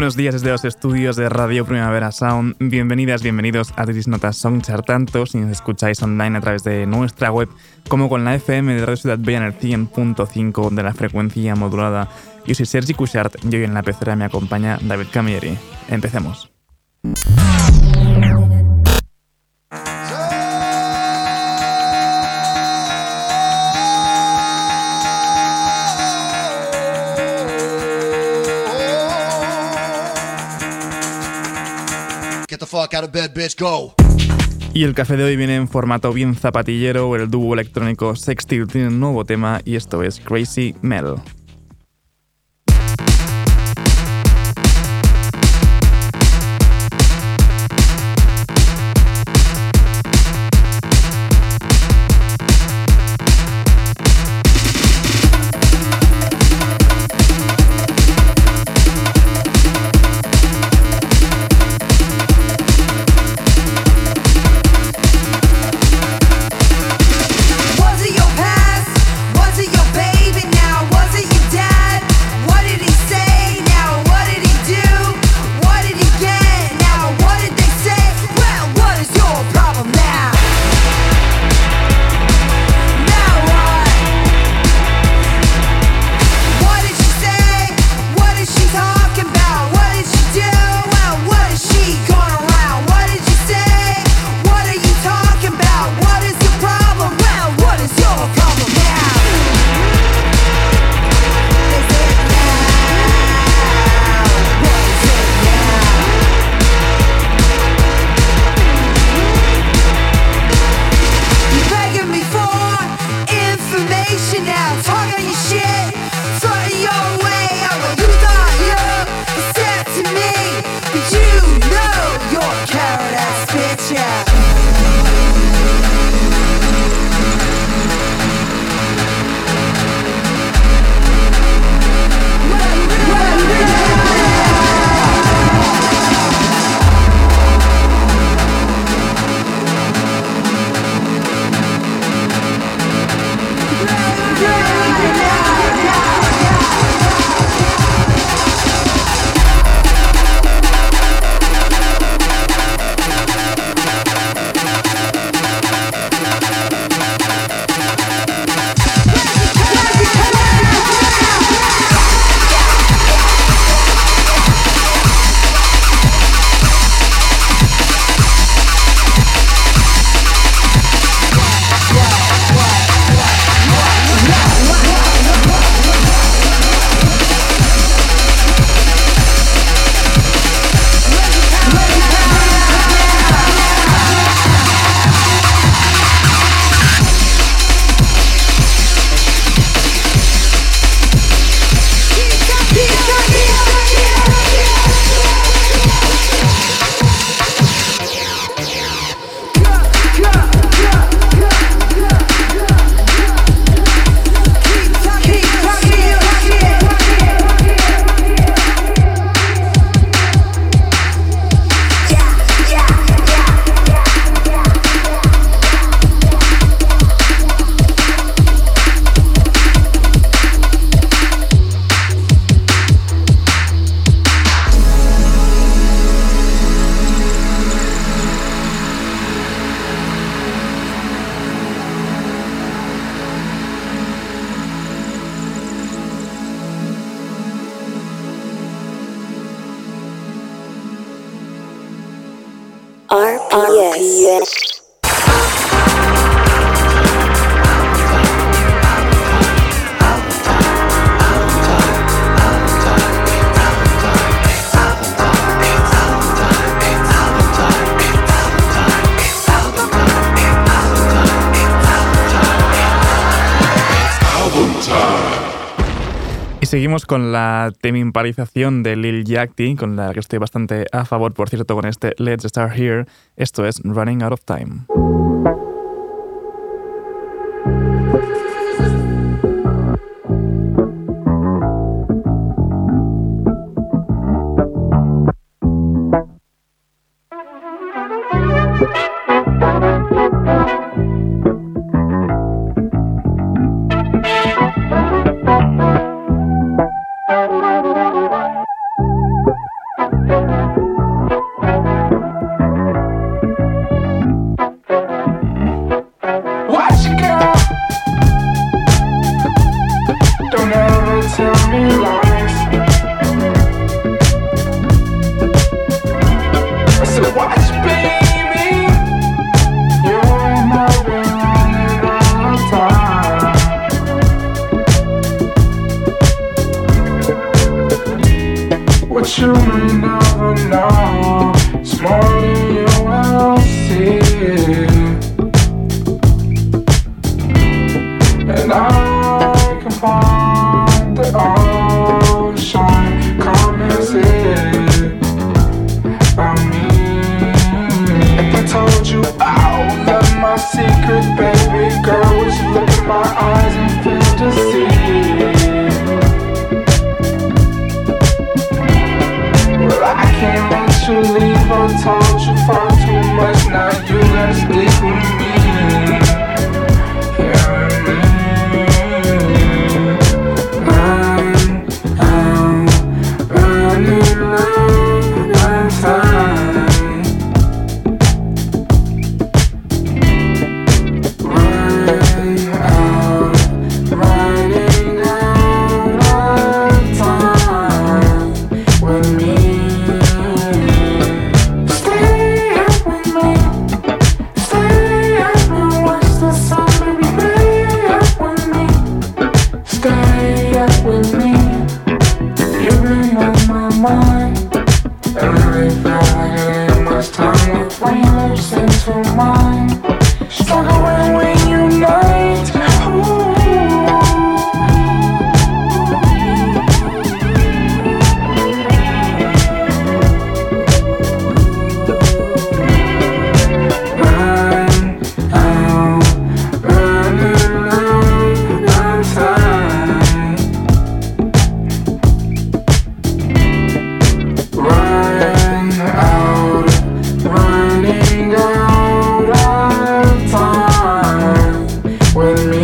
Buenos días desde los estudios de Radio Primavera Sound. Bienvenidas, bienvenidos a Tiris Notas Songchart, tanto si nos escucháis online a través de nuestra web como con la FM de Radio Ciudad Bella en el 100.5 de la frecuencia modulada. Yo soy Sergi Cushart y hoy en la pecera me acompaña David Camilleri. Empecemos. Y el café de hoy viene en formato bien zapatillero, el dúo electrónico Sextil tiene un nuevo tema y esto es Crazy Mel. Seguimos con la temimparización de Lil Yachty, con la que estoy bastante a favor, por cierto, con este Let's Start Here. Esto es Running Out of Time. last. when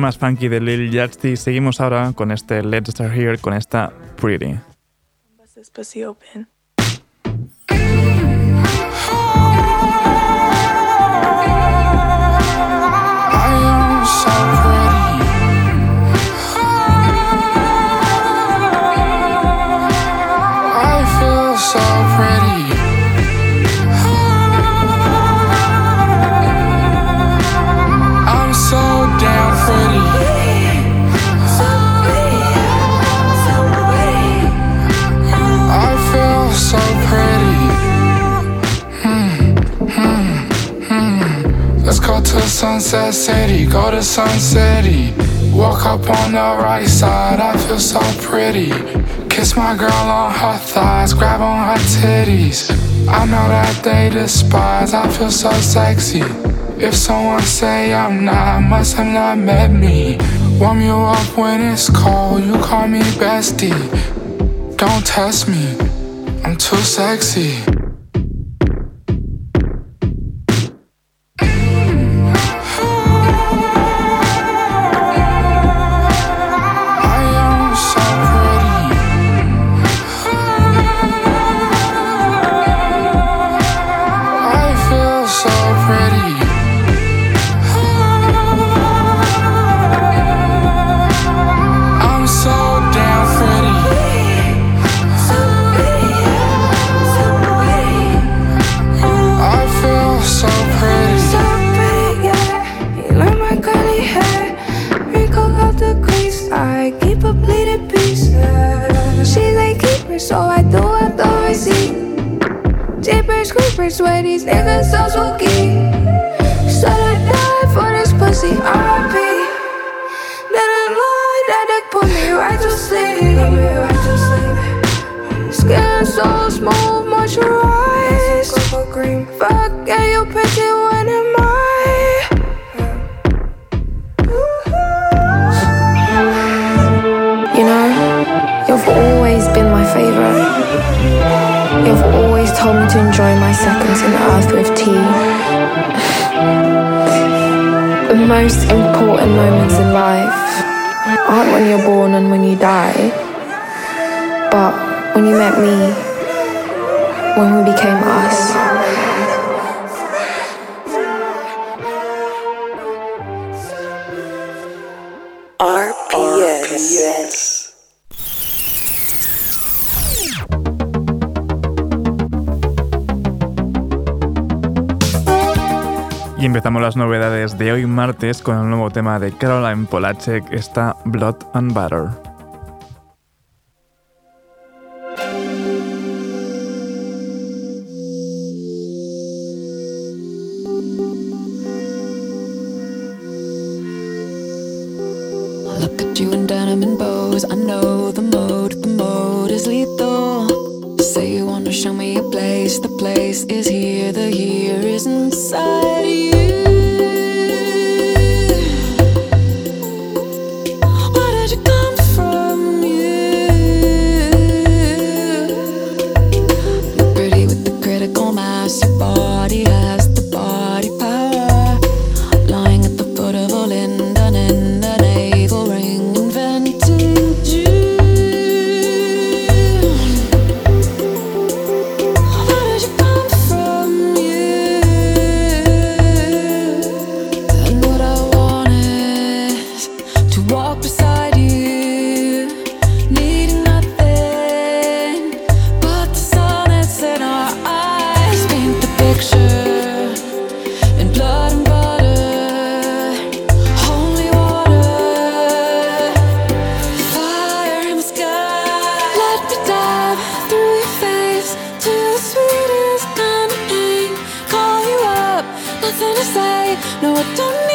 más funky de Lil Yachty. Seguimos ahora con este Let's Start Here, con esta Pretty. Sunset City, go to Sun City. Walk up on the right side, I feel so pretty. Kiss my girl on her thighs, grab on her titties. I know that they despise, I feel so sexy. If someone say I'm not, must have not met me. Warm you up when it's cold, you call me bestie. Don't test me, I'm too sexy. scrapers where these niggas so spooky. Said I'd die for this pussy, RP. Then I lied, that dick put me right to sleep. Skin so smooth. told me to enjoy my seconds on earth with tea. the most important moments in life aren't when you're born and when you die, but when you met me, when we became us. RPS. RPS. Y empezamos las novedades de hoy martes con el nuevo tema de Caroline Polacek, está Blood and Butter. No, I don't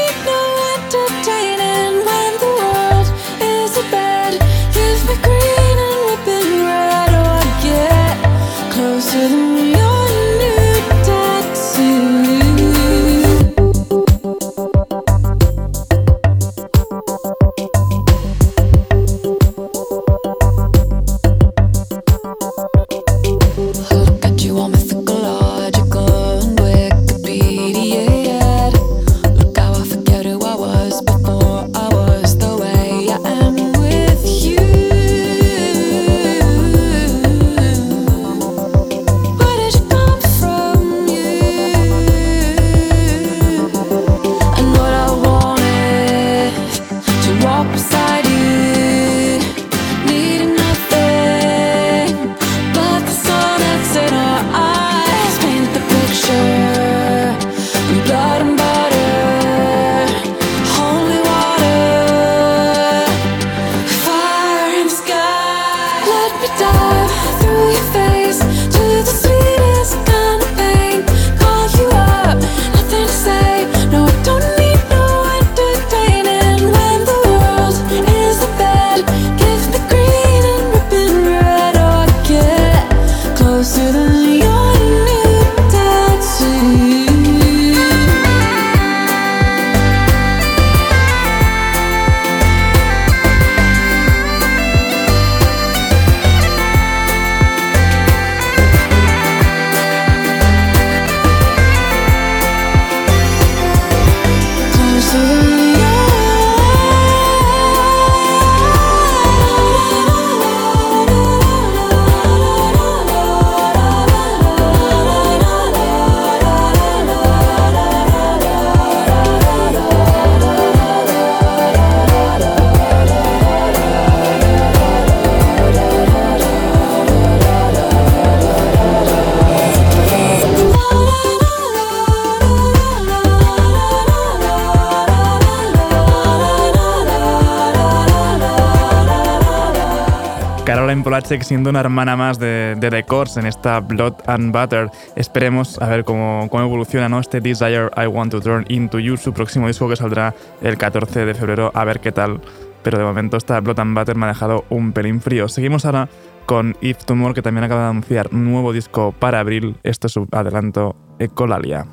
Polachek siendo una hermana más de, The Course en esta Blood and Butter. Esperemos a ver cómo, cómo evoluciona este Desire I Want to Turn Into You, su próximo disco que saldrá el 14 de febrero, a ver qué tal. Pero de momento esta Blood and Butter me ha dejado un pelín frío. Seguimos ahora con If Tomorrow, que también acaba de anunciar nuevo disco para abril. Esto es su adelanto Ecolalia.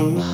Only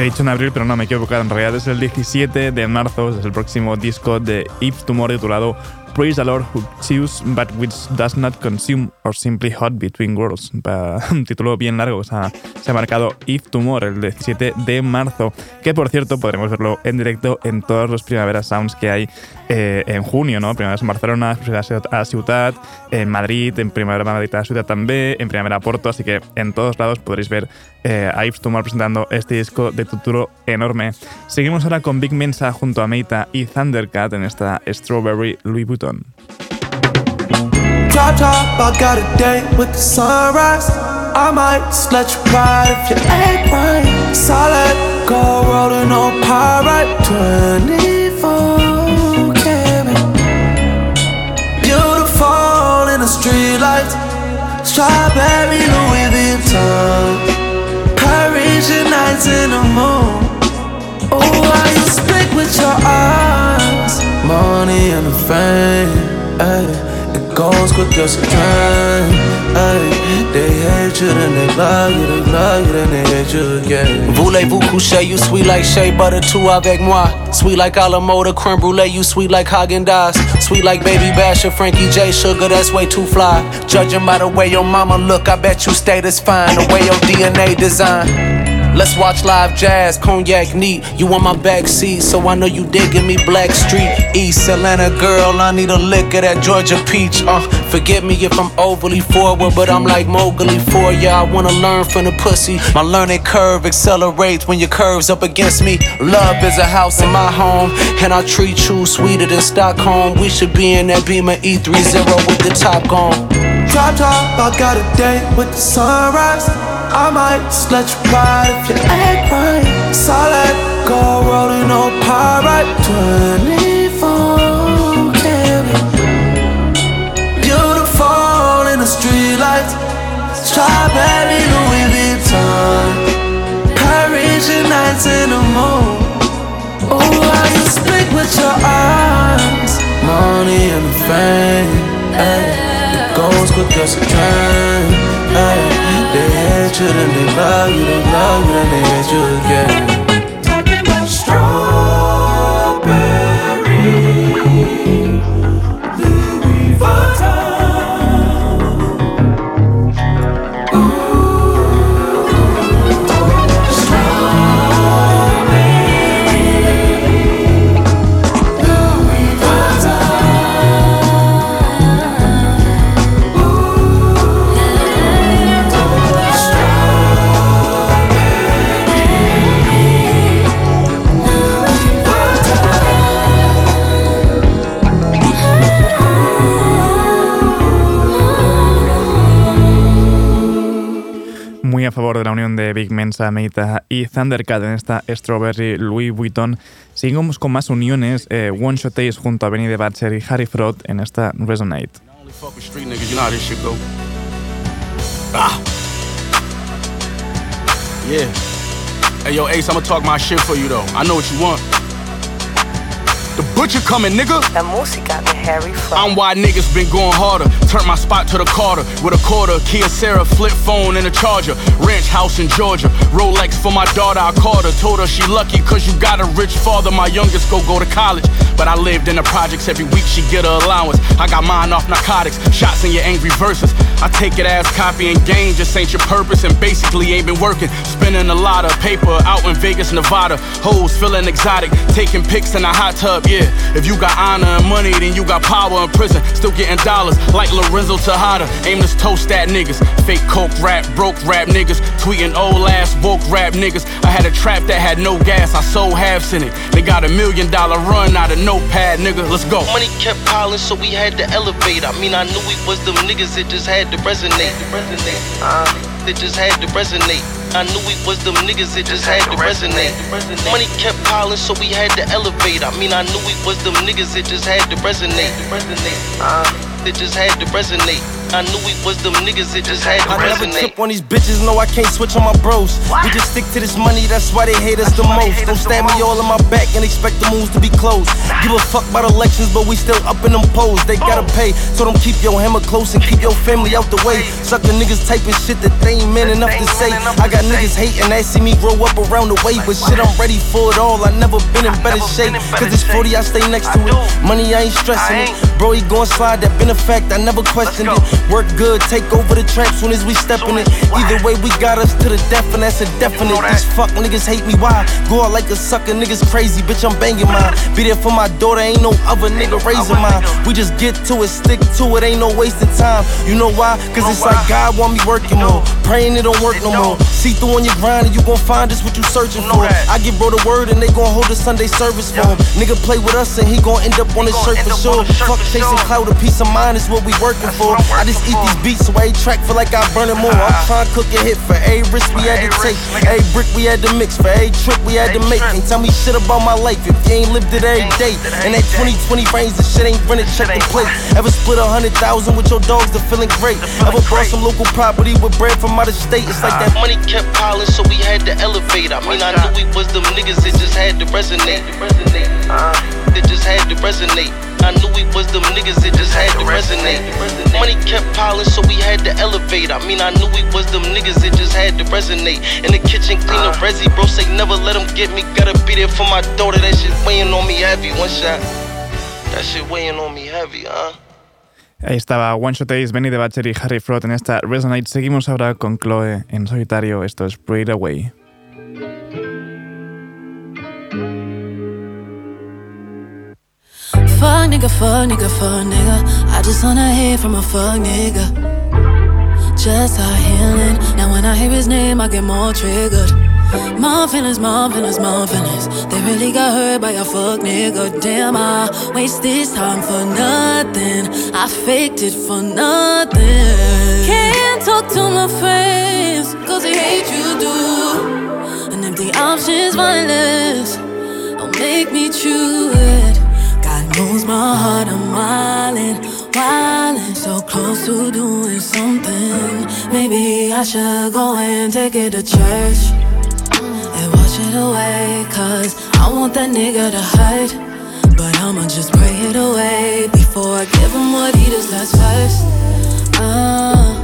en abril, pero no me he equivocado. En realidad es el 17 de marzo, es el próximo disco de If Tomorrow titulado Praise the Lord who chews but which does not consume or simply hot between worlds. Un título bien largo se ha, se ha marcado If Tomorrow el 17 de marzo, que por cierto podremos verlo en directo en todos los Primavera Sounds que hay eh, en junio, no? Primavera en Barcelona, Primavera a Ciudad, en Madrid, en Primavera Madrid a Ciudad también, en Primavera Porto, así que en todos lados podréis ver eh, a Tomorrow presentando este disco de título enorme. Seguimos ahora con Big Mensa junto a Meita y Thundercat en esta Strawberry Louis with the sunrise. I might just let you ride if you ain't right. Solid gold rolling on pyrite 24 karat. Beautiful in. Strawberry Louis Vuitton. Parisian nights in the moon. Goes quick as they hate you, then they love you, they love you, then they hate you again. Voulez-vous coucher, you sweet like shea butter, tout avec moi. Sweet like Alamoda, creme brulee, you sweet like Haagen Dazs. Sweet like Baby Basher, Frankie J. Sugar, that's way too fly. Judging by the way your mama look, I bet you status fine. The way your DNA design. Let's watch live jazz, cognac neat. You on my back seat, so I know you digging me. Black Street, East Atlanta girl. I need a lick of that Georgia peach. Uh, forget me if I'm overly forward, but I'm like Mowgli for ya. I wanna learn from the pussy. My learning curve accelerates when your curves up against me. Love is a house in my home, and I treat you sweeter than Stockholm. We should be in that Beamer E30 with the top gone. Drop top, I got a date with the sunrise. I might just let you ride if you act right. Solid gold rolling no pyrite. 24 karat. Beautiful in the streetlights. Strawberry Louis Vuitton. Parisian nights in the moon. Oh, how you speak with your eyes. Money and fame. Ay, it goes quick as a train. They hate you, then they love you, they love you, then they hate you again. De de Big Mensa, Meita y Thundercat en esta Strawberry Louis Vuitton. Seguimos con más uniones, eh, One Shot Ace junto a Benny the Butcher y Harry Fraud en esta Resonate. Ah. Yeah. Hey yo, Ace, I'ma talk my shit for you though. I know what you want. The butcher coming, nigga. La música de Harry Fraud. I'm why niggas been going harder. Turn my spot to the Carter with a quarter. Kia Sarah flip phone and a charger. Ranch house in Georgia. Rolex for my daughter. I called her. Told her she lucky cause you got a rich father. My youngest go go to college. But I lived in the projects every week. She get her allowance. I got mine off narcotics. Shots in your angry verses. I take it as copy and game. Just ain't your purpose and basically ain't been working. Spending a lot of paper out in Vegas, Nevada. Hoes feeling exotic. Taking pics in a hot tub. Yeah. If you got honor and money, then you got power in prison. Still getting dollars like Lorenzo Tejada. Aimless toast that niggas. Fake coke rap, broke rap niggas. Tweeting old ass woke rap niggas. I had a trap that had no gas. I sold halves in it. They got a million dollar run out of notepad, nigga. Let's go. Money kept piling, so we had to elevate. I mean, I knew we was them niggas, it just had to resonate. It just had to resonate. I knew we was them niggas, it just had to resonate. Money kept piling, so we had to elevate. I mean, I knew we was them niggas, it just had to resonate. It just had to resonate. I knew we was them niggas, it just had to I never trip on these bitches, no, I can't switch on my bros. We just stick to this money, that's why they hate us the most. Don't stab me all in my back and expect the moves to be closed. Give a fuck about elections, but we still up in them polls. They gotta pay, so don't keep your hammer close and keep your family out the way. Sucker niggas typing shit that they ain't man enough to say. I got niggas hating, they see me grow up around the way. But shit, I'm ready for it all. I never been in better shape. Cause it's 40, I stay next to it. Money, I ain't stressing it. Bro, he gon' slide, that been a fact, I never questioned it. Work good, take over the trap soon as we step in it. Either way, we got us to the death, and that's a definite. These fuck niggas hate me, why? Go out like a sucker, niggas crazy, bitch, I'm banging mine. Be there for my daughter, ain't no other nigga raising mine. We just get to it, stick to it, ain't no wasting time. You know why? Cause it's like God want me working more. Praying it don't work no more. See through on your grind, and you gon' find this what you searching for. I give bro the word, and they gon' hold a Sunday service for him. Nigga play with us, and he gon' end up on his shirt for sure. Fuck chasing clout, a peace of mind is what we working for. I just eat these beats, so every track feel like I burn it more. I'm trying to cook a hit for every risk we had to take, every brick we had to mix, for every trip we had to make. Ain't tell me shit about my life if you ain't lived it every day. And that 2020 brains, the shit ain't rented, check the plate. Ever split a hundred thousand with your dogs, the feeling great. Ever bought some local property with bread from out of state? It's like that Money kept piling, so we had to elevate. I mean, I knew we was them niggas, it just had to resonate. Uh, it just had to resonate. I knew we was them niggas, it just had to resonate. Money kept piling, so we had to elevate. I mean, I knew we was them niggas, it just had to resonate. In the kitchen, clean the resi, bro, say never let them get me. Gotta be there for my daughter, that shit weighing on me heavy. One shot, that shit weighing on me heavy, huh? Ahí estaba One Shot Ace, Benny the Butcher y Harry Fraud en esta Resonate. Seguimos ahora con Chloe en solitario. Esto es Pray It Away. Fuck nigga, fuck nigga, fuck nigga. I just wanna hear from a fuck nigga. Just how healing. Now when I hear his name, I get more triggered. My feelings, my feelings, my feelings. They really got hurt by a fuck nigga. Damn, I waste this time for nothing. I faked it for nothing. Can't talk to my friends, cause they hate you do. And if the option's violence, don't make me choose it. My heart, I'm wildin', wildin', so close to doing something. Maybe I should go and take it to church and wash it away. Cause I want that nigga to hurt, but I'ma just pray it away before I give him what he deserves first. Uh,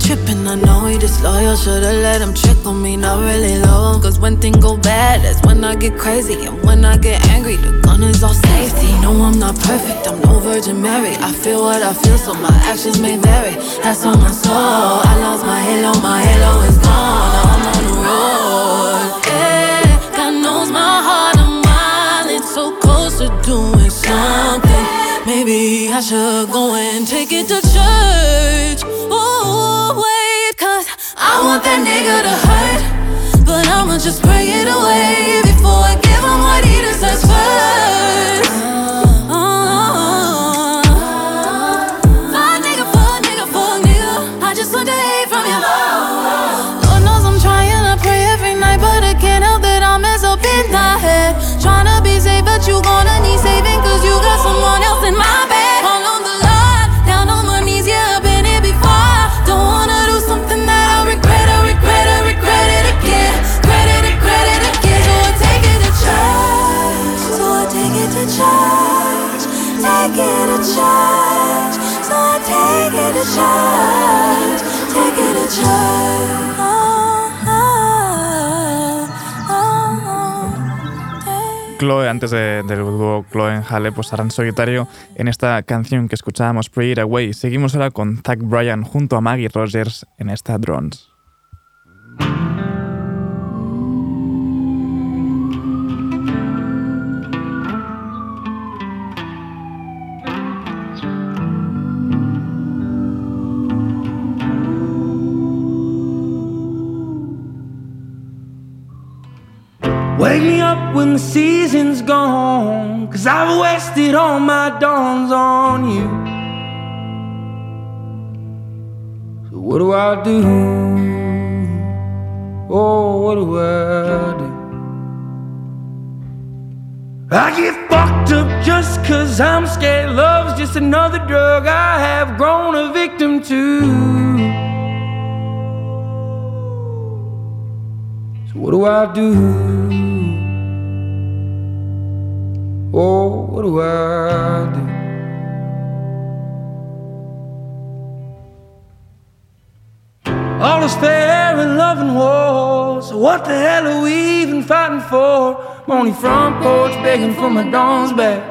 tripping, I know he disloyal. Should've let him trick on me, not really low. Cause when things go bad, that's when I get crazy. And when I get angry, the gun is all safety. No, I'm not perfect, I'm no Virgin Mary. I feel what I feel, so my actions may vary. That's on my soul. I lost my halo, my halo is gone. Now I'm on the road. God knows my heart, I'm wildin', so close to doing something. Maybe I should go and take it to church. Oh, wait, cause I want that nigga to hurt. But I'ma just pray it away before I give him what he deserves antes de- del dúo Chloe en Hale, pues harán solitario en esta canción que escuchábamos, Pray It Away. Seguimos ahora con Zach Bryan junto a Maggie Rogers en esta Drones. Wake me up when the season's gone, cause I've wasted all my dawns on you. So what do I do? Oh, what do I do? I get fucked up just cause I'm scared. Love's just another drug I have grown a victim to. So what do I do? Oh, what do I do? All is fair and war. So what the hell are we even fighting for? I'm on your front porch begging for my dawns back.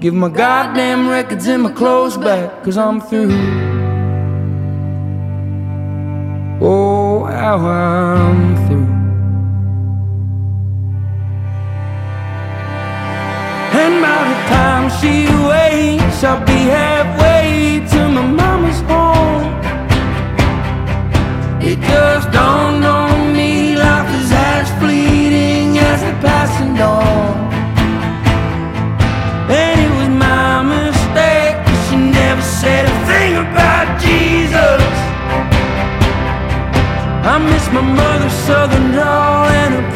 Give my goddamn records and my clothes back, cause I'm through. Oh, how I'm through. She wakes, I'll be halfway to my mama's home. It just dawned on me life is as fleeting as the passing dawn. And it was my mistake, 'cause she never said a thing about Jesus. I miss my mother's southern drawl and her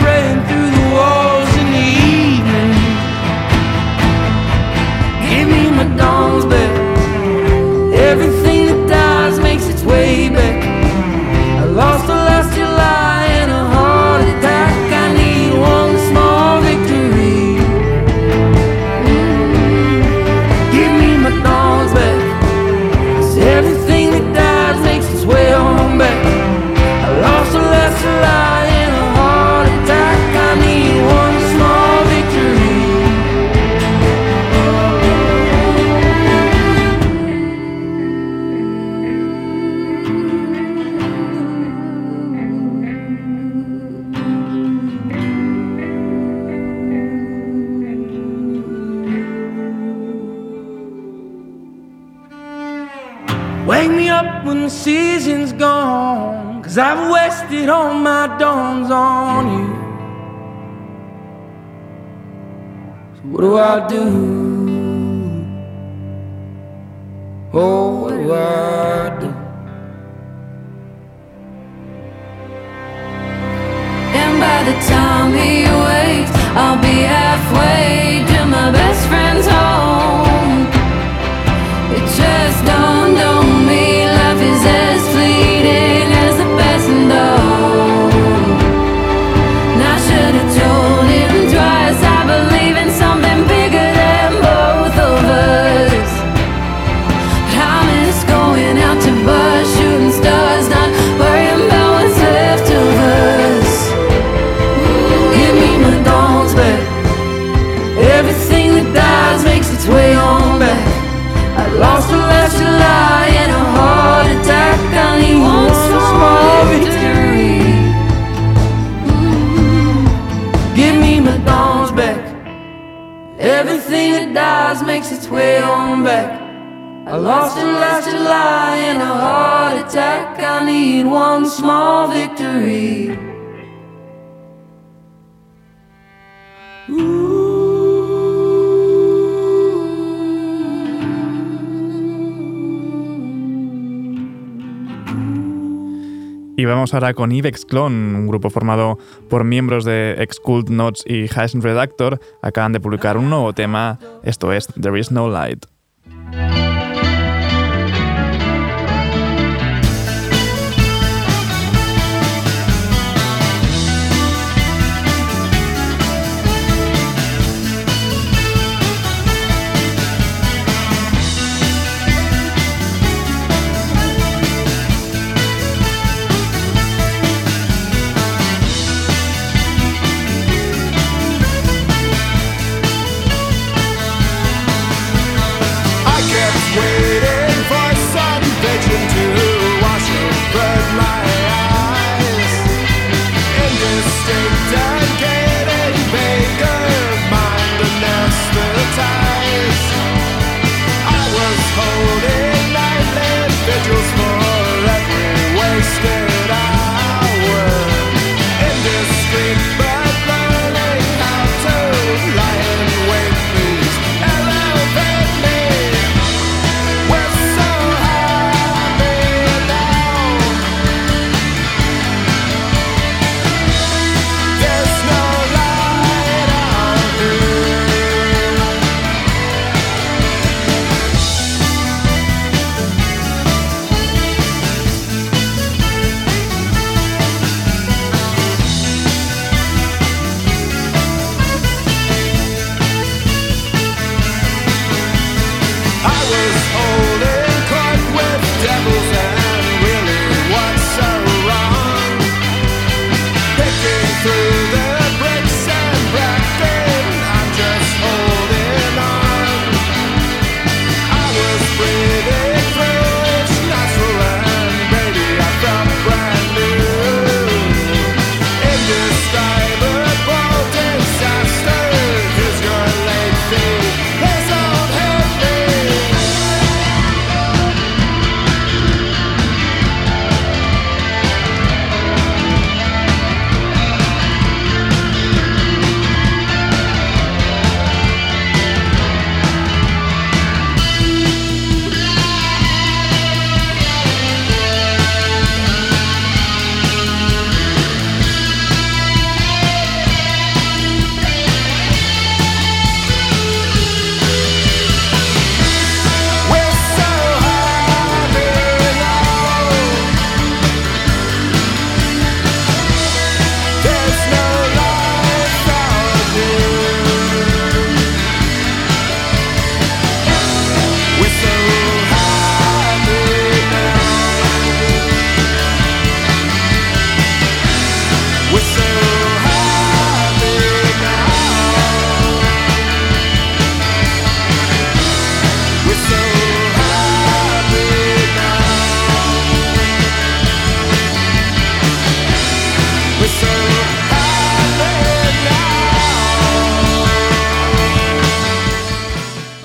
Y vamos ahora con Ibex Clone, un grupo formado por miembros de Excult Notes y Hash Redactor. Acaban de publicar un nuevo tema, esto es There Is No Light.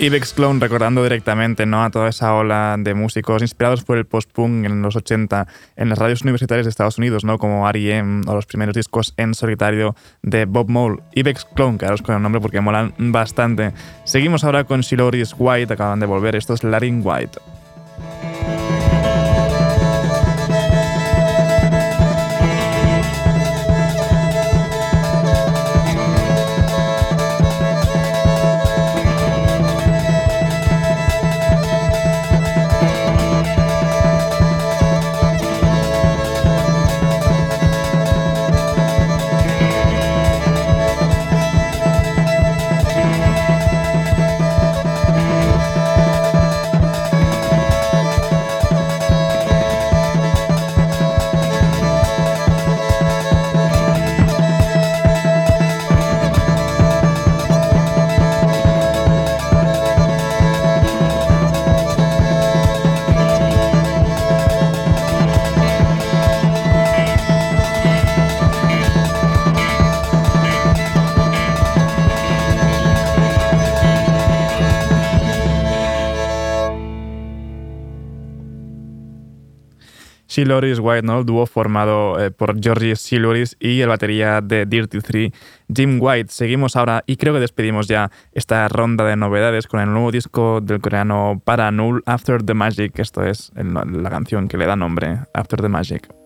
Ibex Clone recordando directamente ¿no? a toda esa ola de músicos inspirados por el post-punk en los 80 en las radios universitarias de Estados Unidos, ¿no? como R.E.M. o los primeros discos en solitario de Bob Mole. Ibex Clone, quedaros con el nombre porque molan bastante. Seguimos ahora con Shiloris White, acaban de volver, esto es Larin White. Siloris White, ¿no? El dúo formado eh, por Georgie Siloris y el batería de Dirty 3, Jim White. Seguimos ahora y creo que despedimos ya esta ronda de novedades con el nuevo disco del coreano Paranul, After the Magic. Esto es la canción que le da nombre, After the Magic.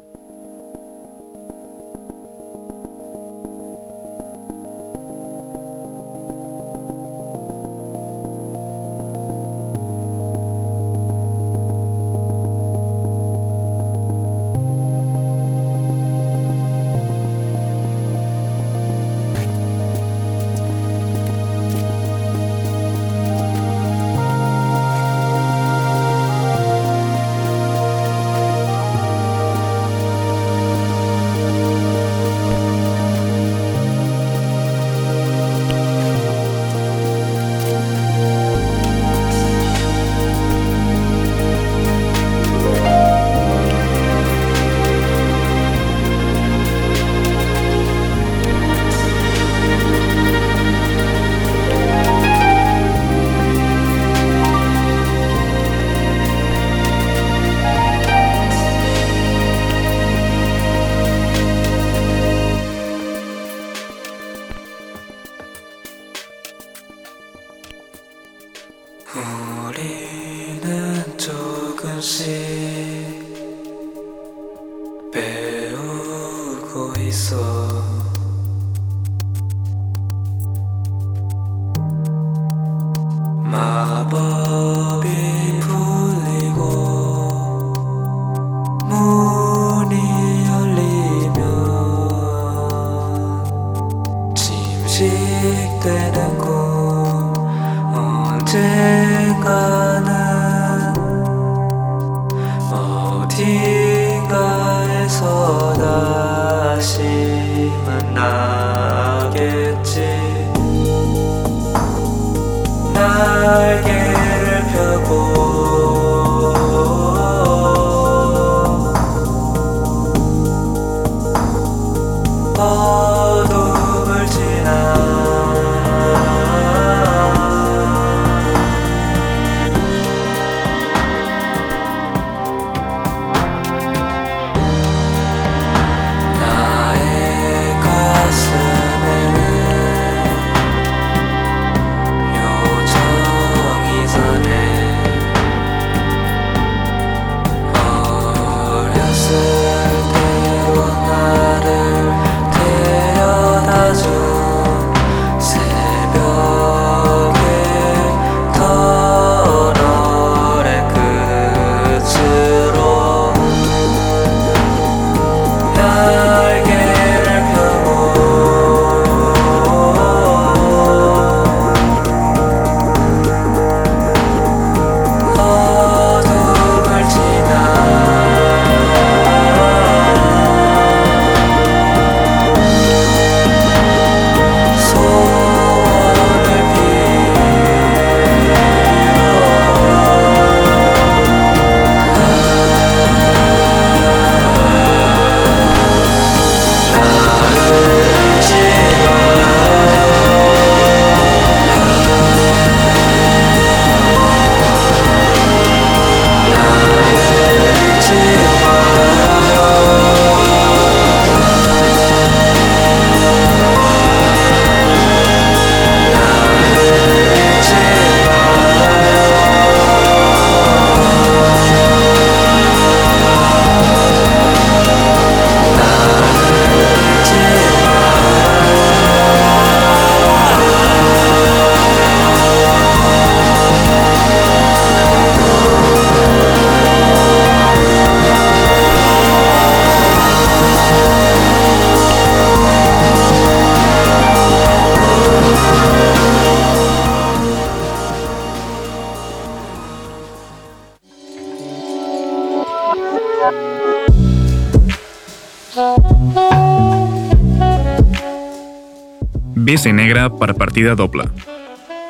BC Negre per partida doble.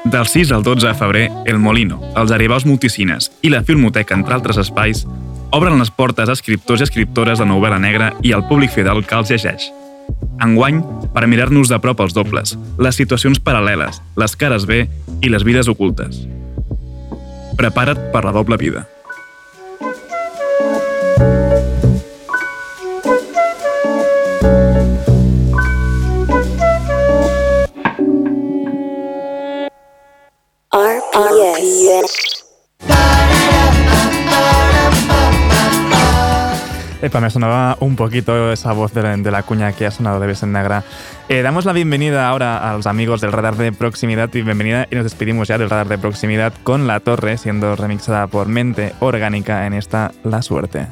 Del 6 al 12 de febrer, El Molino, els Aribaus Multicines i la Filmoteca, entre altres espais, obren les portes a escriptors i escriptores de novel·la negra i al públic fidel que els llegeix. Enguany, per mirar-nos de prop els dobles, les situacions paral·leles, les cares B i les vides ocultes. Prepara't per la doble vida. Epa, me sonaba un poquito esa voz de la, cuña que ha sonado de Besen Negra. Eh, damos la bienvenida ahora a los amigos del radar de proximidad y bienvenida y nos despedimos ya del radar de proximidad con La Torre siendo remixada por Mente Orgánica en esta La Suerte.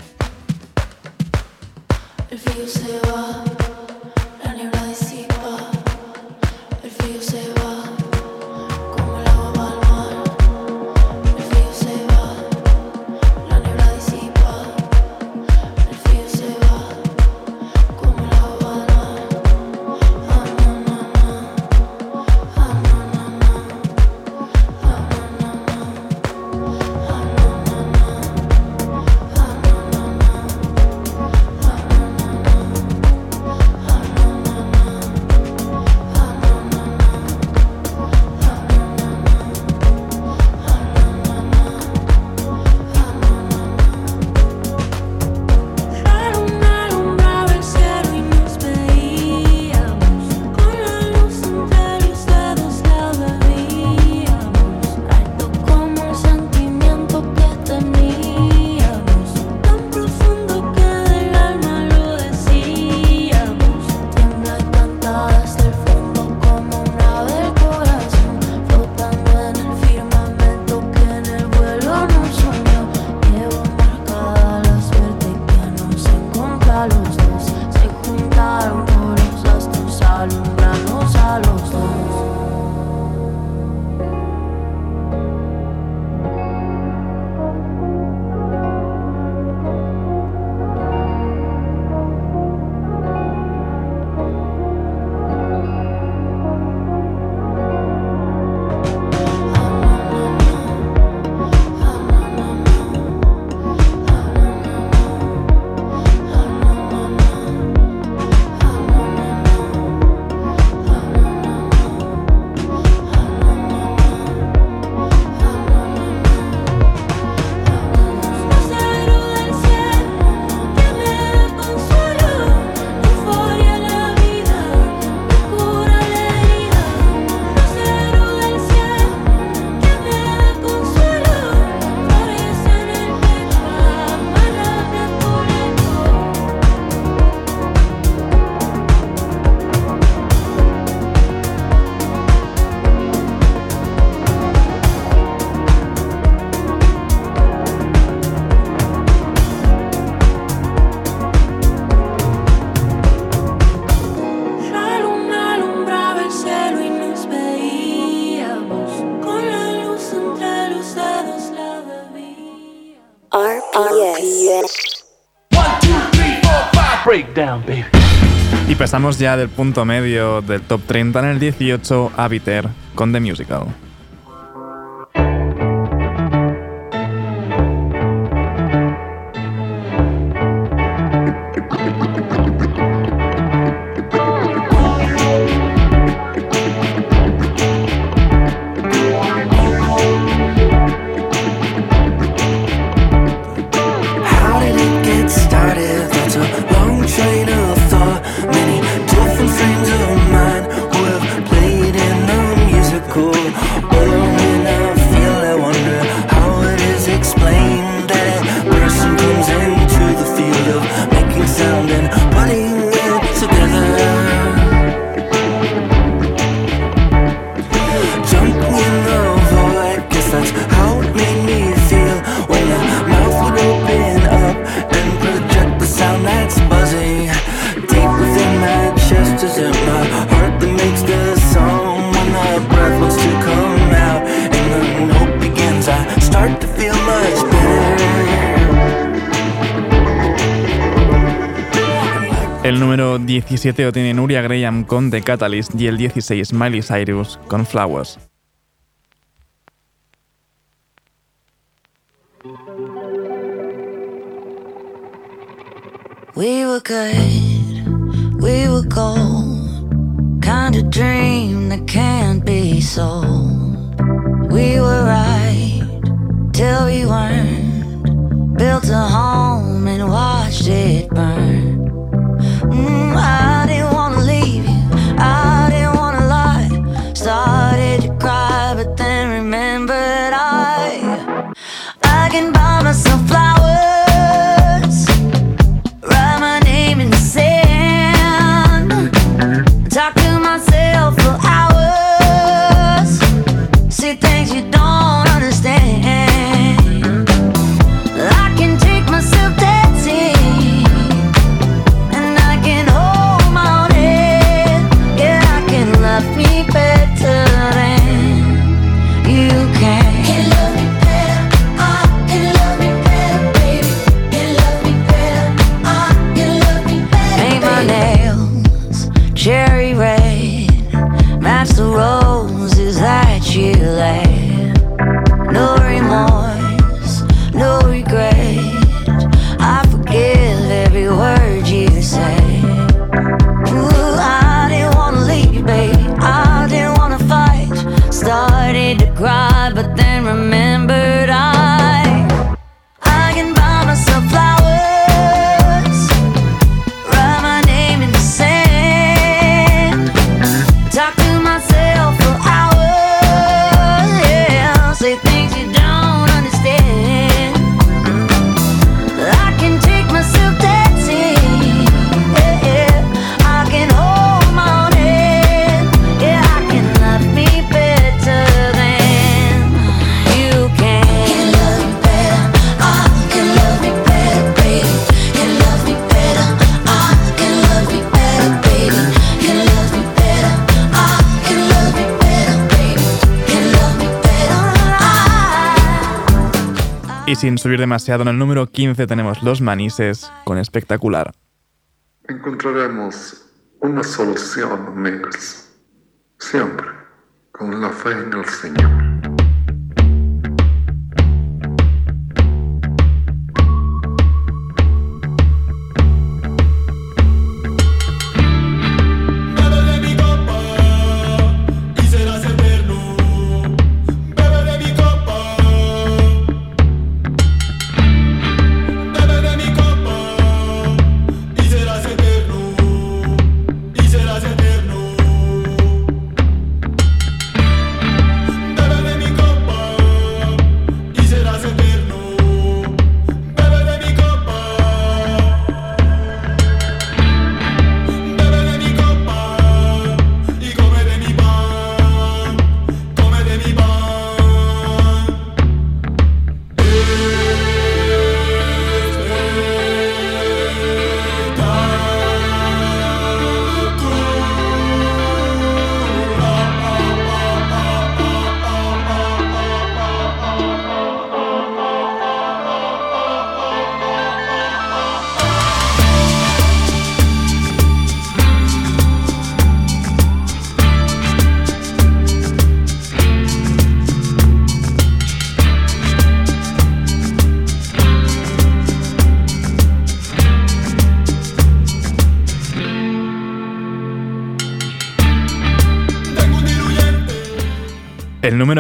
Pasamos ya del punto medio del top 30 en el 18 a Viter con The Musical. 17 lo tiene Nuria Graham con The Catalyst y el 16 Miley Cyrus con Flowers. We were good, we were gold. Kind of dream that can't be sold. We were right till we weren't. Built a home and watched it burn. Mm, I didn't sin subir demasiado, en el número 15 tenemos Los Manises con Espectacular. Encontraremos una solución, amigos. Siempre con la fe en el Señor.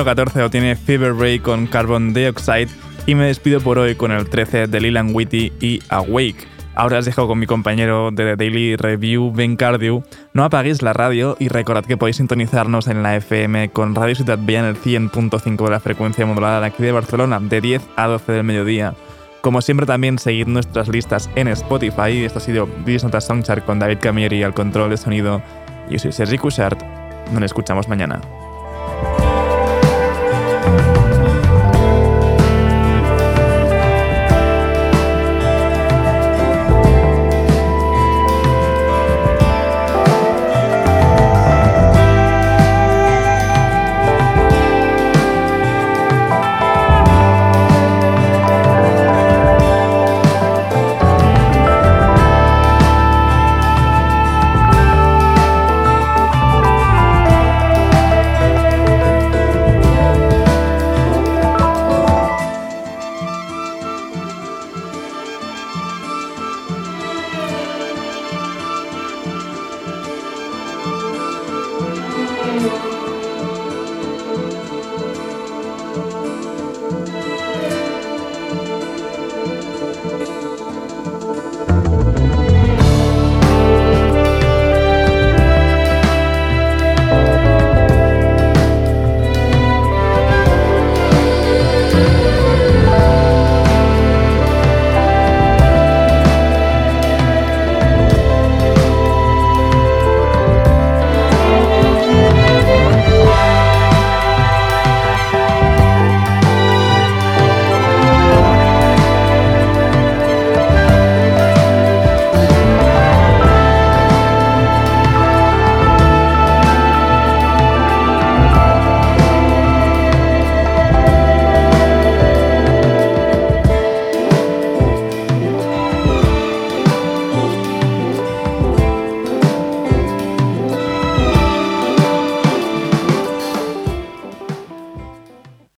14 lo tiene Fever Ray con Carbon Dioxide y me despido por hoy con el 13 de Lilan Witty y Awake. Ahora os dejo con mi compañero de The Daily Review, Ben Cardew. No apaguéis la radio y recordad que podéis sintonizarnos en la FM con Radio Ciudad Bella en el 100.5 de la frecuencia modulada de aquí de Barcelona, de 10 a 12 del mediodía. Como siempre también seguid nuestras listas en Spotify. Esto ha sido Videos Notas Songchart con David Camilleri al control de sonido. Yo soy Sergi Cushart. Nos escuchamos mañana.